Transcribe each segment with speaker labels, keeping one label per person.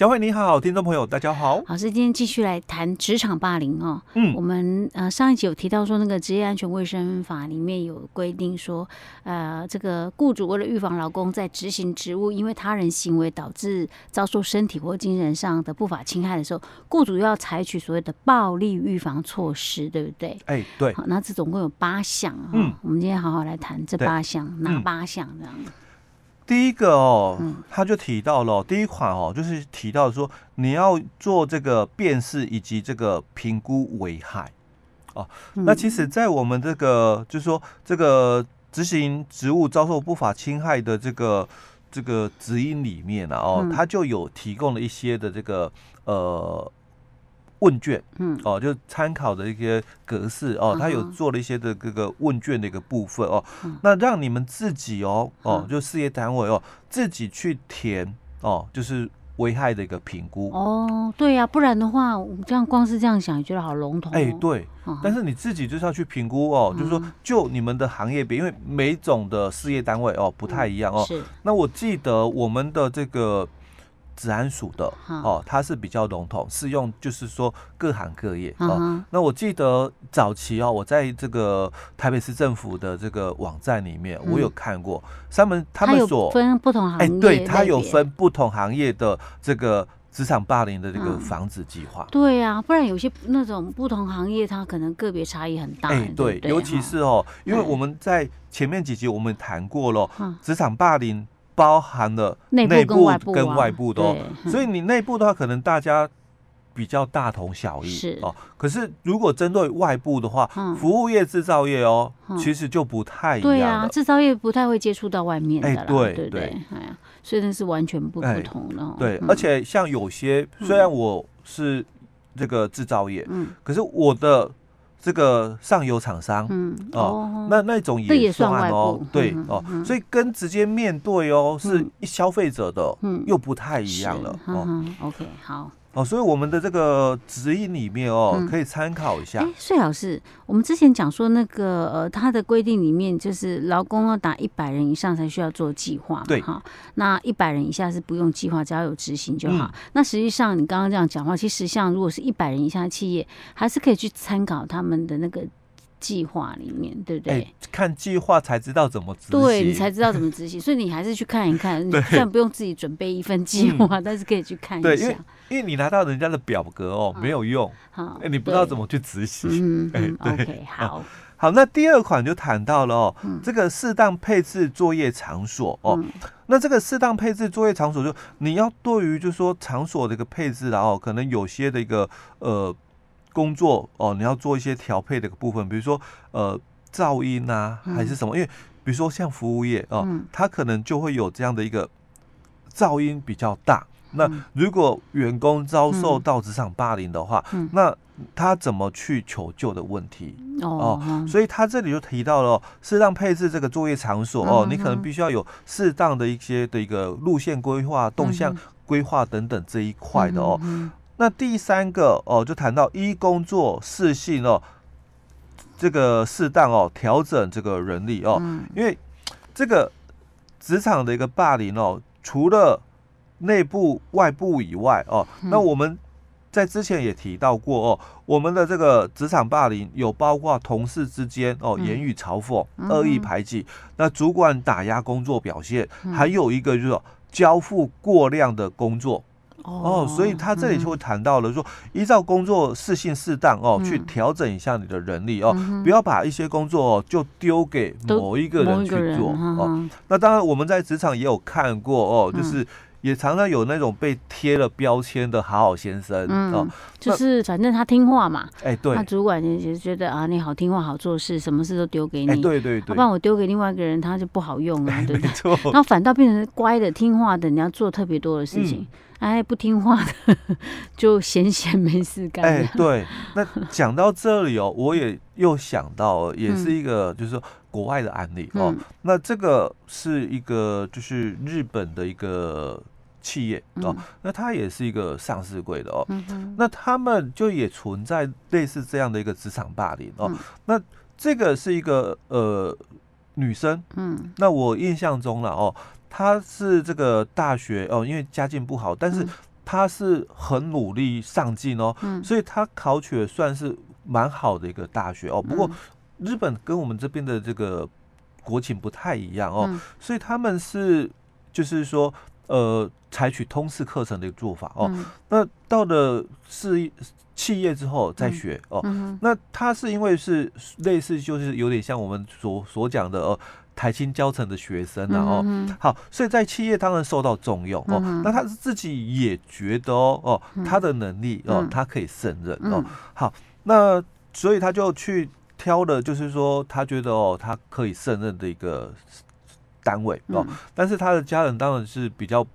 Speaker 1: 佳慧你好，听众朋友大家好。
Speaker 2: 老师今天继续来谈职场霸凌哦。
Speaker 1: 嗯，
Speaker 2: 我们呃上一集有提到说，那个职业安全卫生法里面有规定说，呃，这个雇主为了预防劳工在执行职务因为他人行为导致遭受身体或精神上的不法侵害的时候，雇主要采取所谓的暴力预防措施，对不对？
Speaker 1: 哎，对。
Speaker 2: 好，那这总共有八项哈。
Speaker 1: 嗯，
Speaker 2: 我们今天好好来谈这八项，哪八项这样？
Speaker 1: 第一个哦，他就提到了第一款哦，就是提到说你要做这个辨识以及这个评估危害哦。那其实，在我们这个就是说这个执行职务遭受不法侵害的这个这个指引里面呢哦，他就有提供了一些的这个呃。问卷，嗯，哦，就参考的一些格式哦，他有做了一些的这个问卷的一个部分哦，那让你们自己哦，哦，就事业单位哦，自己去填哦，就是危害的一个评估。
Speaker 2: 哦，对呀，不然的话，我这样光是这样想，也觉得好笼统。
Speaker 1: 哎，对，但是你自己就是要去评估哦，就是说，就你们的行业别，因为每种的事业单位哦不太一样哦。是。那我记得我们的这个。职安署的哦，它是比较笼统，适用就是说各行各业哦。那我记得早期哦，我在这个台北市政府的这个网站里面，我有看过他们他们所
Speaker 2: 分不同行业，
Speaker 1: 哎，对，它有分不同行业的这个职场霸凌的这个防止计划。
Speaker 2: 对呀，不然有些那种不同行业，它可能个别差异很大。哎，对，
Speaker 1: 尤其是哦，因为我们在前面几集我们谈过了职场霸凌。包含了内部跟外部的，所以你内部的话，可能大家比较大同小异是哦。可是如果针对外部的话，服务业、制造业哦，其实就不太一样。对啊，
Speaker 2: 制造业不太会接触到外面的啦，
Speaker 1: 对
Speaker 2: 对对。哎呀，所以那是完全不不同的。
Speaker 1: 对，而且像有些虽然我是这个制造业，嗯，可是我的。这个上游厂商，嗯哦，那那种也算哦，对哦，所以跟直接面对哦，是消费者的，嗯，又不太一样了哦。
Speaker 2: OK，好。
Speaker 1: 哦，所以我们的这个指引里面哦，嗯、可以参考一下。哎，
Speaker 2: 税老师，我们之前讲说那个呃，他的规定里面就是劳工要达一百人以上才需要做计划嘛，
Speaker 1: 对
Speaker 2: 哈。那一百人以下是不用计划，只要有执行就好。嗯、那实际上你刚刚这样讲话，其实像如果是一百人以下的企业，还是可以去参考他们的那个。计划里面对不对？
Speaker 1: 看计划才知道怎么执行，
Speaker 2: 对你才知道怎么执行，所以你还是去看一看。你虽然不用自己准备一份计划，但是可以去看一下。
Speaker 1: 因为因为你拿到人家的表格哦，没有用，好，你不知道怎么去执行。
Speaker 2: 嗯，OK，好，
Speaker 1: 好，那第二款就谈到了哦，这个适当配置作业场所哦，那这个适当配置作业场所，就你要对于就是说场所的一个配置，然后可能有些的一个呃。工作哦，你要做一些调配的部分，比如说呃噪音啊，还是什么？嗯、因为比如说像服务业哦，嗯、它可能就会有这样的一个噪音比较大。嗯、那如果员工遭受到职场霸凌的话，嗯、那他怎么去求救的问题？哦，哦，所以他这里就提到了适当配置这个作业场所哦，嗯、你可能必须要有适当的一些的一个路线规划、动向规划等等这一块的哦。那第三个哦，就谈到一工作适性哦，这个适当哦调整这个人力哦，嗯、因为这个职场的一个霸凌哦，除了内部外部以外哦，嗯、那我们在之前也提到过哦，我们的这个职场霸凌有包括同事之间哦言语嘲讽、恶意排挤，嗯、那主管打压工作表现，嗯、还有一个就是交付过量的工作。哦，所以他这里就会谈到了说，依照工作适性适当哦，去调整一下你的人力哦，不要把一些工作哦就丢给某一个人去做哦。那当然我们在职场也有看过哦，就是也常常有那种被贴了标签的好好先生哦，
Speaker 2: 就是反正他听话嘛，
Speaker 1: 哎对，
Speaker 2: 他主管也觉得啊你好听话好做事，什么事都丢给你，
Speaker 1: 对对对，
Speaker 2: 不然我丢给另外一个人他就不好用了，对不
Speaker 1: 对？
Speaker 2: 然后反倒变成乖的听话的，你要做特别多的事情。哎，不听话的 就闲闲没事干。
Speaker 1: 哎，对，那讲到这里哦，我也又想到，也是一个就是说国外的案例哦。那这个是一个就是日本的一个企业哦，那它也是一个上市柜的哦。那他们就也存在类似这样的一个职场霸凌哦。那这个是一个呃女生，
Speaker 2: 嗯，
Speaker 1: 那我印象中了哦，她是这个大学哦，因为家境不好，但是他是很努力上进哦，
Speaker 2: 嗯，
Speaker 1: 所以他考取算是蛮好的一个大学哦。不过日本跟我们这边的这个国情不太一样哦，
Speaker 2: 嗯，
Speaker 1: 所以他们是就是说呃，采取通识课程的一个做法哦。
Speaker 2: 嗯，
Speaker 1: 那到了是。企业之后再学哦，
Speaker 2: 嗯、
Speaker 1: 那他是因为是类似，就是有点像我们所所讲的哦，台新教成的学生然后、嗯哦、好，所以在企业当然受到重用哦。嗯、那他自己也觉得哦哦，他的能力哦，他可以胜任哦。好，那所以他就去挑了，就是说他觉得哦，他可以胜任的一个单位哦。但是他的家人当然是比较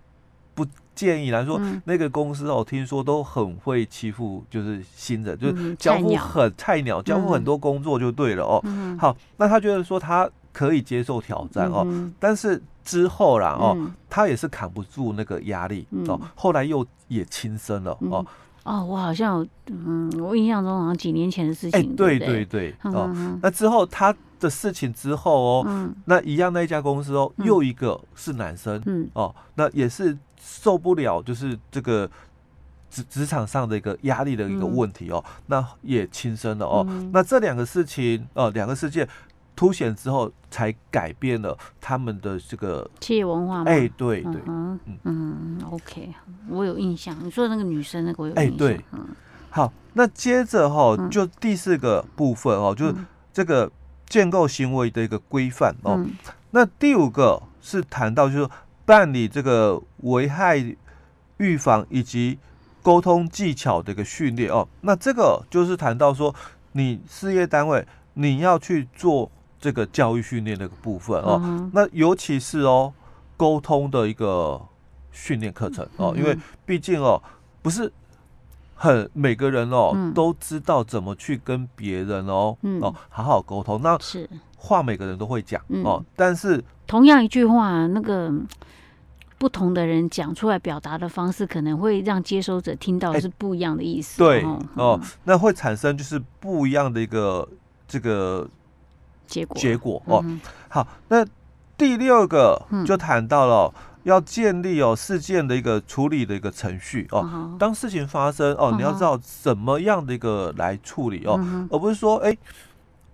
Speaker 1: 不。建议来说，嗯、那个公司哦，听说都很会欺负，就是新人，就是交付很菜鸟，交付很多工作就对了哦。
Speaker 2: 嗯、
Speaker 1: 好，那他觉得说他可以接受挑战哦，嗯、但是之后啦哦，嗯、他也是扛不住那个压力哦，嗯、后来又也轻生了哦。
Speaker 2: 哦，我好像，嗯，我印象中好像几年前的事情。哎，
Speaker 1: 对对对，哦，那之后他的事情之后哦，那一样那一家公司哦，又一个是男生，嗯，哦，那也是。受不了，就是这个职职场上的一个压力的一个问题哦，嗯、那也轻生了哦。嗯、那这两个事情，哦，两个事件凸显之后，才改变了他们的这个
Speaker 2: 企业文化吗？
Speaker 1: 哎、欸，对对，
Speaker 2: 嗯嗯，嗯，OK，我有印象。你说的那个女生，那个我有印象。哎、欸，对，嗯、
Speaker 1: 好，那接着哈，就第四个部分哦，嗯、就是这个建构行为的一个规范哦。嗯、那第五个是谈到就是。办理这个危害预防以及沟通技巧的一个训练哦，那这个就是谈到说，你事业单位你要去做这个教育训练的部分哦，嗯、那尤其是哦沟通的一个训练课程哦，因为毕竟哦不是很每个人哦、嗯、都知道怎么去跟别人哦、嗯、哦好好沟通，那是。话每个人都会讲哦，嗯、但是
Speaker 2: 同样一句话那个。不同的人讲出来表达的方式，可能会让接收者听到是不一样的意思。
Speaker 1: 欸、对哦，嗯、那会产生就是不一样的一个这个
Speaker 2: 结果
Speaker 1: 结果哦。嗯、好，那第六个就谈到了、嗯、要建立哦事件的一个处理的一个程序哦。嗯、当事情发生哦，嗯、你要知道怎么样的一个来处理哦，嗯、而不是说哎。欸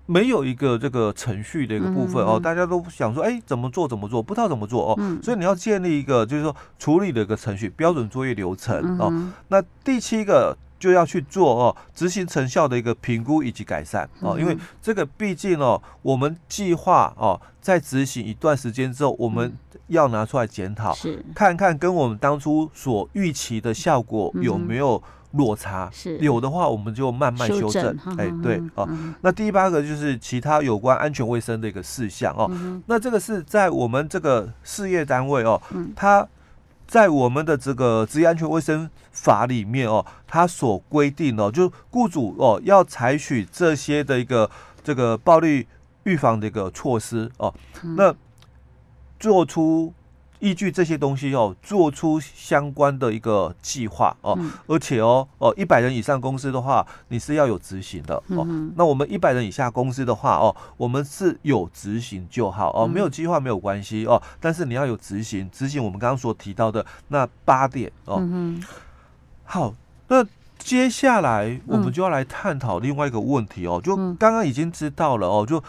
Speaker 1: 没有一个这个程序的一个部分哦，大家都想说，哎，怎么做怎么做，不知道怎么做哦，所以你要建立一个就是说处理的一个程序标准作业流程哦。那第七个就要去做哦，执行成效的一个评估以及改善哦，因为这个毕竟哦，我们计划哦，在执行一段时间之后，我们要拿出来检讨，看看跟我们当初所预期的效果有没有。落差是有的话，我们就慢慢修正。哎，对哦。那第八个就是其他有关安全卫生的一个事项哦。那这个是在我们这个事业单位哦，它在我们的这个职业安全卫生法里面哦，它所规定哦，就雇主哦要采取这些的一个这个暴力预防的一个措施哦，那做出。依据这些东西哦，做出相关的一个计划哦，嗯、而且哦哦，一百人以上公司的话，你是要有执行的哦。嗯、那我们一百人以下公司的话哦，我们是有执行就好哦，没有计划没有关系哦，但是你要有执行，执行我们刚刚所提到的那八点哦。嗯、好，那接下来我们就要来探讨另外一个问题哦，就刚刚已经知道了哦，就。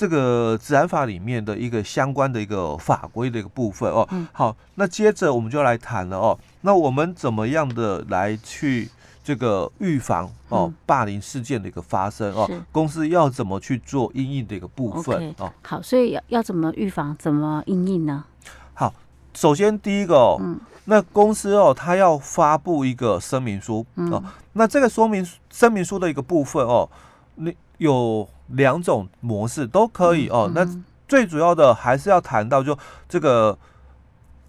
Speaker 1: 这个治安法里面的一个相关的一个法规的一个部分哦，好，那接着我们就来谈了哦，那我们怎么样的来去这个预防哦霸凌事件的一个发生哦？公司要怎么去做应应的一个部分哦？
Speaker 2: 好，所以要要怎么预防，怎么应应呢？
Speaker 1: 好，首先第一个哦，那公司哦，它要发布一个声明书哦，那这个说明声明书的一个部分哦，你有。两种模式都可以哦。那最主要的还是要谈到就这个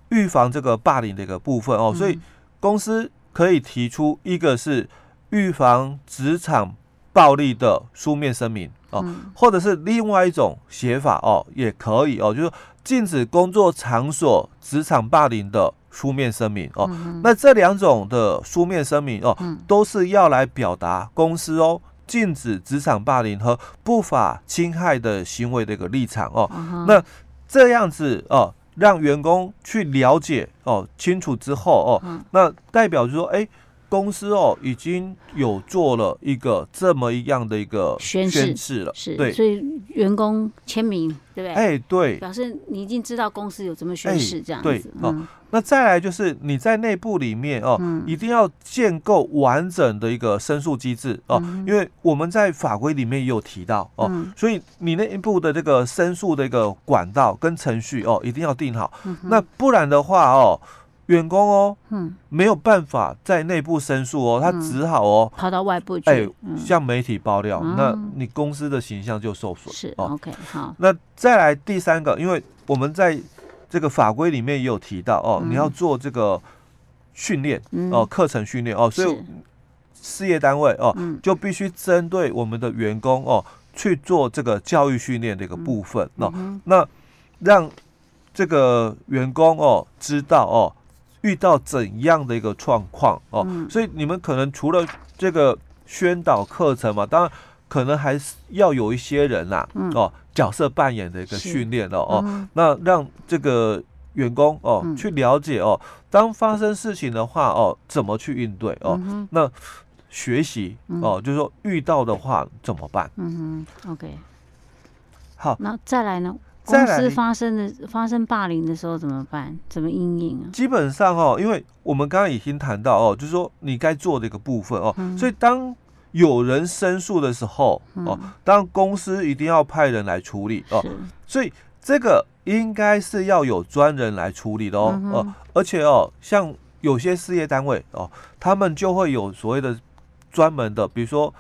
Speaker 1: 预防这个霸凌的一个部分哦。所以公司可以提出一个是预防职场暴力的书面声明哦，或者是另外一种写法哦，也可以哦，就是禁止工作场所职场霸凌的书面声明哦。那这两种的书面声明哦，都是要来表达公司哦。禁止职场霸凌和不法侵害的行为的一个立场哦。
Speaker 2: 嗯、
Speaker 1: 那这样子哦，让员工去了解哦清楚之后哦，
Speaker 2: 嗯、
Speaker 1: 那代表就是说，哎、欸，公司哦已经有做了一个这么一样的一个宣誓了，
Speaker 2: 是
Speaker 1: 对，
Speaker 2: 所以员工签名，对不对？
Speaker 1: 哎、欸，对，
Speaker 2: 表示你已经知道公司有这么宣誓这样子。
Speaker 1: 哦那再来就是你在内部里面哦，
Speaker 2: 嗯、
Speaker 1: 一定要建构完整的一个申诉机制哦，
Speaker 2: 嗯、
Speaker 1: 因为我们在法规里面也有提到哦，
Speaker 2: 嗯、
Speaker 1: 所以你内部的这个申诉的一个管道跟程序哦，一定要定好。
Speaker 2: 嗯、
Speaker 1: 那不然的话哦，员工哦，
Speaker 2: 嗯，
Speaker 1: 没有办法在内部申诉哦，他只好哦
Speaker 2: 跑到外部去，
Speaker 1: 哎，向媒体爆料，
Speaker 2: 嗯、
Speaker 1: 那你公司的形象就受损。
Speaker 2: 是、
Speaker 1: 哦、
Speaker 2: OK 好。
Speaker 1: 那再来第三个，因为我们在。这个法规里面也有提到哦，你要做这个训练哦，课程训练哦，所以事业单位哦就必须针对我们的员工哦去做这个教育训练的一个部分哦，那让这个员工哦知道哦遇到怎样的一个状况哦，所以你们可能除了这个宣导课程嘛，当然可能还是要有一些人呐哦。角色扮演的一个训练了哦，嗯、那让这个员工哦、嗯、去了解哦，当发生事情的话哦，怎么去应对哦？嗯、那学习哦，嗯、就是说遇到的话怎么办？
Speaker 2: 嗯哼，OK。
Speaker 1: 好，
Speaker 2: 那再来呢？公司发生的发生霸凌的时候怎么办？怎么应应啊？
Speaker 1: 基本上哦，因为我们刚刚已经谈到哦，就是说你该做的一个部分哦，嗯、所以当。有人申诉的时候，哦，当公司一定要派人来处理哦，所以这个应该是要有专人来处理的哦，哦，而且哦，像有些事业单位哦，他们就会有所谓的专门的，比如说。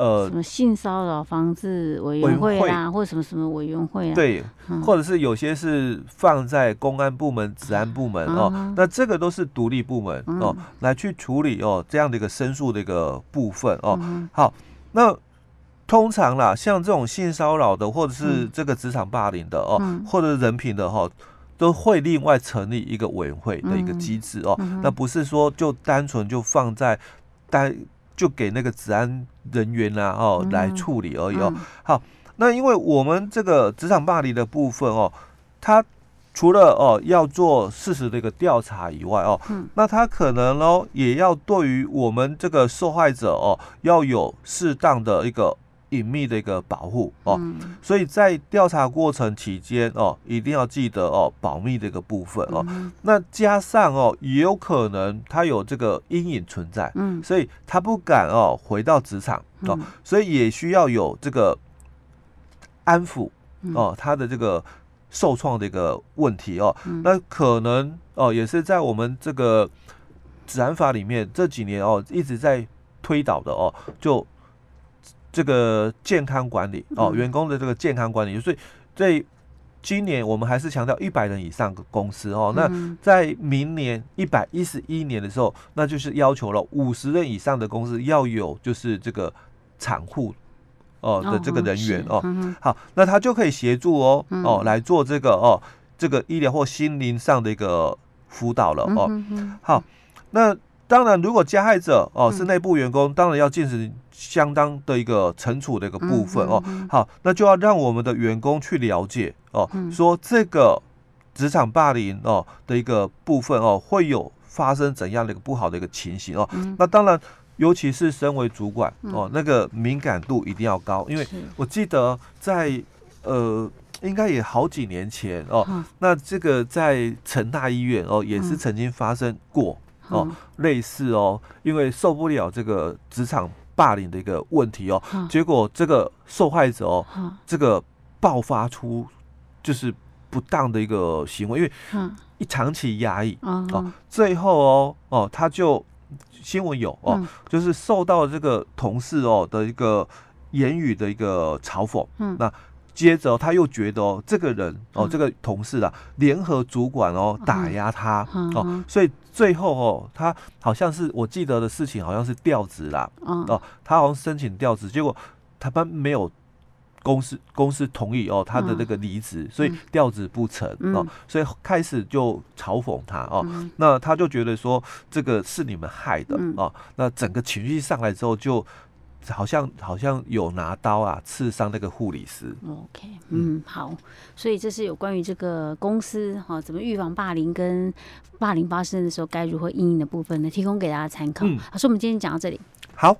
Speaker 1: 呃，
Speaker 2: 什么性骚扰防治委员会啊，或者什么什么委员会啊？
Speaker 1: 对，或者是有些是放在公安部门、治安部门哦，那这个都是独立部门哦，来去处理哦这样的一个申诉的一个部分哦。好，那通常啦，像这种性骚扰的，或者是这个职场霸凌的哦，或者人品的哈，都会另外成立一个委员会的一个机制哦。那不是说就单纯就放在单。就给那个治安人员啊，哦，来处理而已哦。好，那因为我们这个职场霸凌的部分哦，他除了哦要做事实的一个调查以外哦，那他可能哦也要对于我们这个受害者哦要有适当的一个。隐秘的一个保护哦，嗯、所以在调查过程期间哦，一定要记得哦，保密的一个部分哦。嗯、那加上哦，也有可能他有这个阴影存在，嗯，所以他不敢哦回到职场哦，嗯、所以也需要有这个安抚哦，他的这个受创的一个问题哦。嗯、那可能哦，也是在我们这个治安法里面这几年哦一直在推导的哦，就。这个健康管理哦，员工的这个健康管理，所以在今年我们还是强调一百人以上的公司哦。那在明年一百一十一年的时候，那就是要求了五十人以上的公司要有就是这个产护哦的这个人员哦。好，那他就可以协助哦哦来做这个哦这个医疗或心灵上的一个辅导了哦。好，那。当然，如果加害者哦是内部员工，嗯、当然要进行相当的一个惩处的一个部分哦。好，那就要让我们的员工去了解哦，嗯、说这个职场霸凌哦的一个部分哦，会有发生怎样的一个不好的一个情形哦。嗯、那当然，尤其是身为主管哦，那个敏感度一定要高，因为我记得在呃，应该也好几年前哦，嗯、那这个在成大医院哦，也是曾经发生过。哦，类似哦，因为受不了这个职场霸凌的一个问题哦，结果这个受害者哦，这个爆发出就是不当的一个行为，因为一长期压抑哦，最后哦哦，他就新闻有哦，就是受到这个同事哦的一个言语的一个嘲讽，那。接着他又觉得哦，这个人哦，这个同事啊，联合主管哦打压他哦，所以最后哦，他好像是我记得的事情，好像是调职啦。哦，他好像申请调职，结果他们没有公司公司同意哦他的那个离职，所以调职不成哦，所以开始就嘲讽他哦，那他就觉得说这个是你们害的哦，那整个情绪上来之后就。好像好像有拿刀啊刺伤那个护理师。
Speaker 2: OK，嗯，好，所以这是有关于这个公司哈怎么预防霸凌跟霸凌发生的时候该如何应应的部分呢，提供给大家参考。嗯，好，所以我们今天讲到这里。
Speaker 1: 好。